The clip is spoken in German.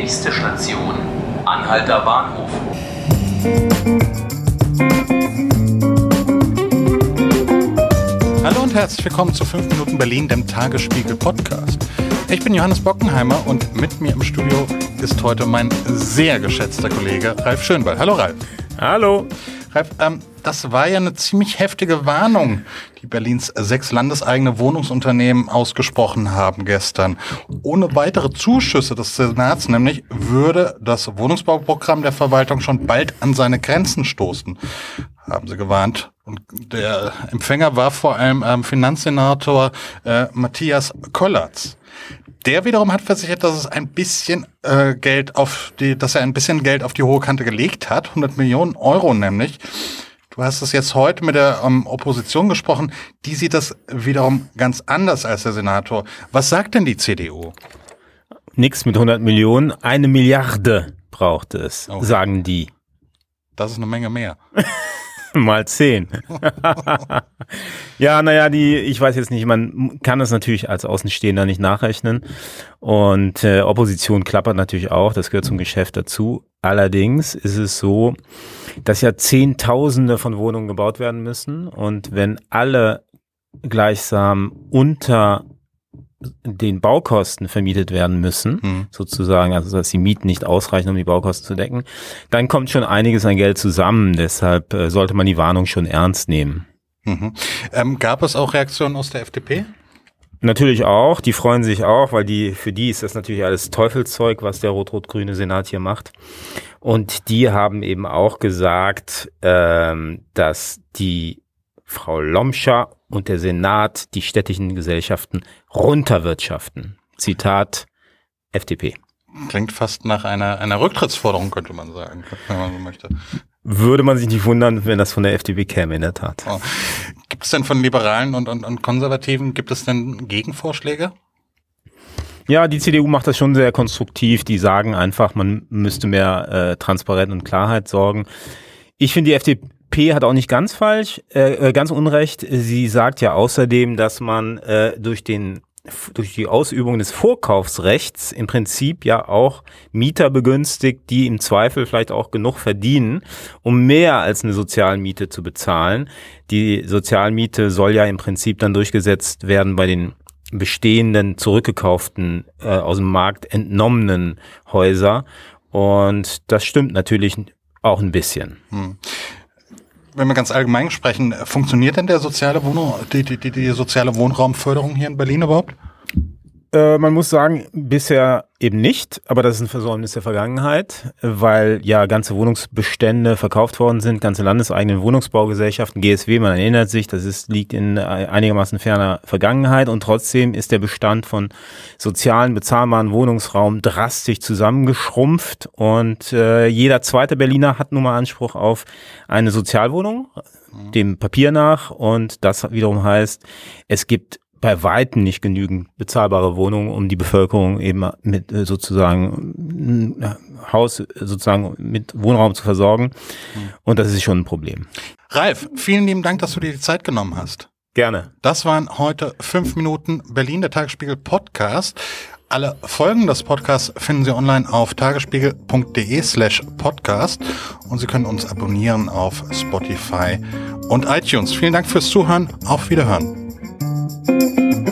Nächste Station, Anhalter Bahnhof. Hallo und herzlich willkommen zu 5 Minuten Berlin, dem Tagesspiegel Podcast. Ich bin Johannes Bockenheimer und mit mir im Studio ist heute mein sehr geschätzter Kollege Ralf Schönwald. Hallo Ralf. Hallo. Ralf, ähm, das war ja eine ziemlich heftige Warnung, die Berlins sechs landeseigene Wohnungsunternehmen ausgesprochen haben gestern. Ohne weitere Zuschüsse des Senats nämlich würde das Wohnungsbauprogramm der Verwaltung schon bald an seine Grenzen stoßen, haben sie gewarnt. Und der Empfänger war vor allem ähm, Finanzsenator äh, Matthias Kollatz. Der wiederum hat versichert, dass es ein bisschen äh, Geld auf die, dass er ein bisschen Geld auf die hohe Kante gelegt hat, 100 Millionen Euro nämlich. Du hast es jetzt heute mit der ähm, Opposition gesprochen. Die sieht das wiederum ganz anders als der Senator. Was sagt denn die CDU? Nix mit 100 Millionen, eine Milliarde braucht es, okay. sagen die. Das ist eine Menge mehr. Mal zehn. ja, naja, die, ich weiß jetzt nicht, man kann das natürlich als Außenstehender nicht nachrechnen. Und äh, Opposition klappert natürlich auch, das gehört zum Geschäft dazu. Allerdings ist es so, dass ja Zehntausende von Wohnungen gebaut werden müssen. Und wenn alle gleichsam unter den Baukosten vermietet werden müssen, mhm. sozusagen, also dass die Mieten nicht ausreichen, um die Baukosten zu decken, dann kommt schon einiges an Geld zusammen. Deshalb äh, sollte man die Warnung schon ernst nehmen. Mhm. Ähm, gab es auch Reaktionen aus der FDP? Natürlich auch, die freuen sich auch, weil die, für die ist das natürlich alles Teufelszeug, was der rot-rot-grüne Senat hier macht. Und die haben eben auch gesagt, ähm, dass die Frau Lomscher und der Senat die städtischen Gesellschaften runterwirtschaften. Zitat FDP. Klingt fast nach einer, einer Rücktrittsforderung, könnte man sagen, wenn man so möchte. Würde man sich nicht wundern, wenn das von der FDP käme, in der Tat. Oh. Gibt es denn von Liberalen und, und, und Konservativen, gibt es denn Gegenvorschläge? Ja, die CDU macht das schon sehr konstruktiv. Die sagen einfach, man müsste mehr äh, Transparenz und Klarheit sorgen. Ich finde, die FDP hat auch nicht ganz falsch, äh, äh, ganz unrecht. Sie sagt ja außerdem, dass man äh, durch den durch die Ausübung des Vorkaufsrechts im Prinzip ja auch Mieter begünstigt, die im Zweifel vielleicht auch genug verdienen, um mehr als eine Sozialmiete zu bezahlen. Die Sozialmiete soll ja im Prinzip dann durchgesetzt werden bei den bestehenden, zurückgekauften, äh, aus dem Markt entnommenen Häuser. Und das stimmt natürlich auch ein bisschen. Hm wenn wir ganz allgemein sprechen, funktioniert denn der soziale Wohnung, die, die, die, die soziale Wohnraumförderung hier in Berlin überhaupt? Äh, man muss sagen, bisher eben nicht, aber das ist ein Versäumnis der Vergangenheit, weil ja ganze Wohnungsbestände verkauft worden sind, ganze landeseigene Wohnungsbaugesellschaften, GSW, man erinnert sich, das ist, liegt in einigermaßen ferner Vergangenheit und trotzdem ist der Bestand von sozialen, bezahlbaren Wohnungsraum drastisch zusammengeschrumpft und äh, jeder zweite Berliner hat nun mal Anspruch auf eine Sozialwohnung, dem Papier nach und das wiederum heißt, es gibt bei weitem nicht genügend bezahlbare Wohnungen, um die Bevölkerung eben mit äh, sozusagen äh, Haus sozusagen mit Wohnraum zu versorgen. Mhm. Und das ist schon ein Problem. Ralf, vielen lieben Dank, dass du dir die Zeit genommen hast. Gerne. Das waren heute fünf Minuten Berlin, der Tagesspiegel Podcast. Alle Folgen des Podcasts finden Sie online auf tagesspiegel.de slash podcast und Sie können uns abonnieren auf Spotify und iTunes. Vielen Dank fürs Zuhören. Auf Wiederhören. Música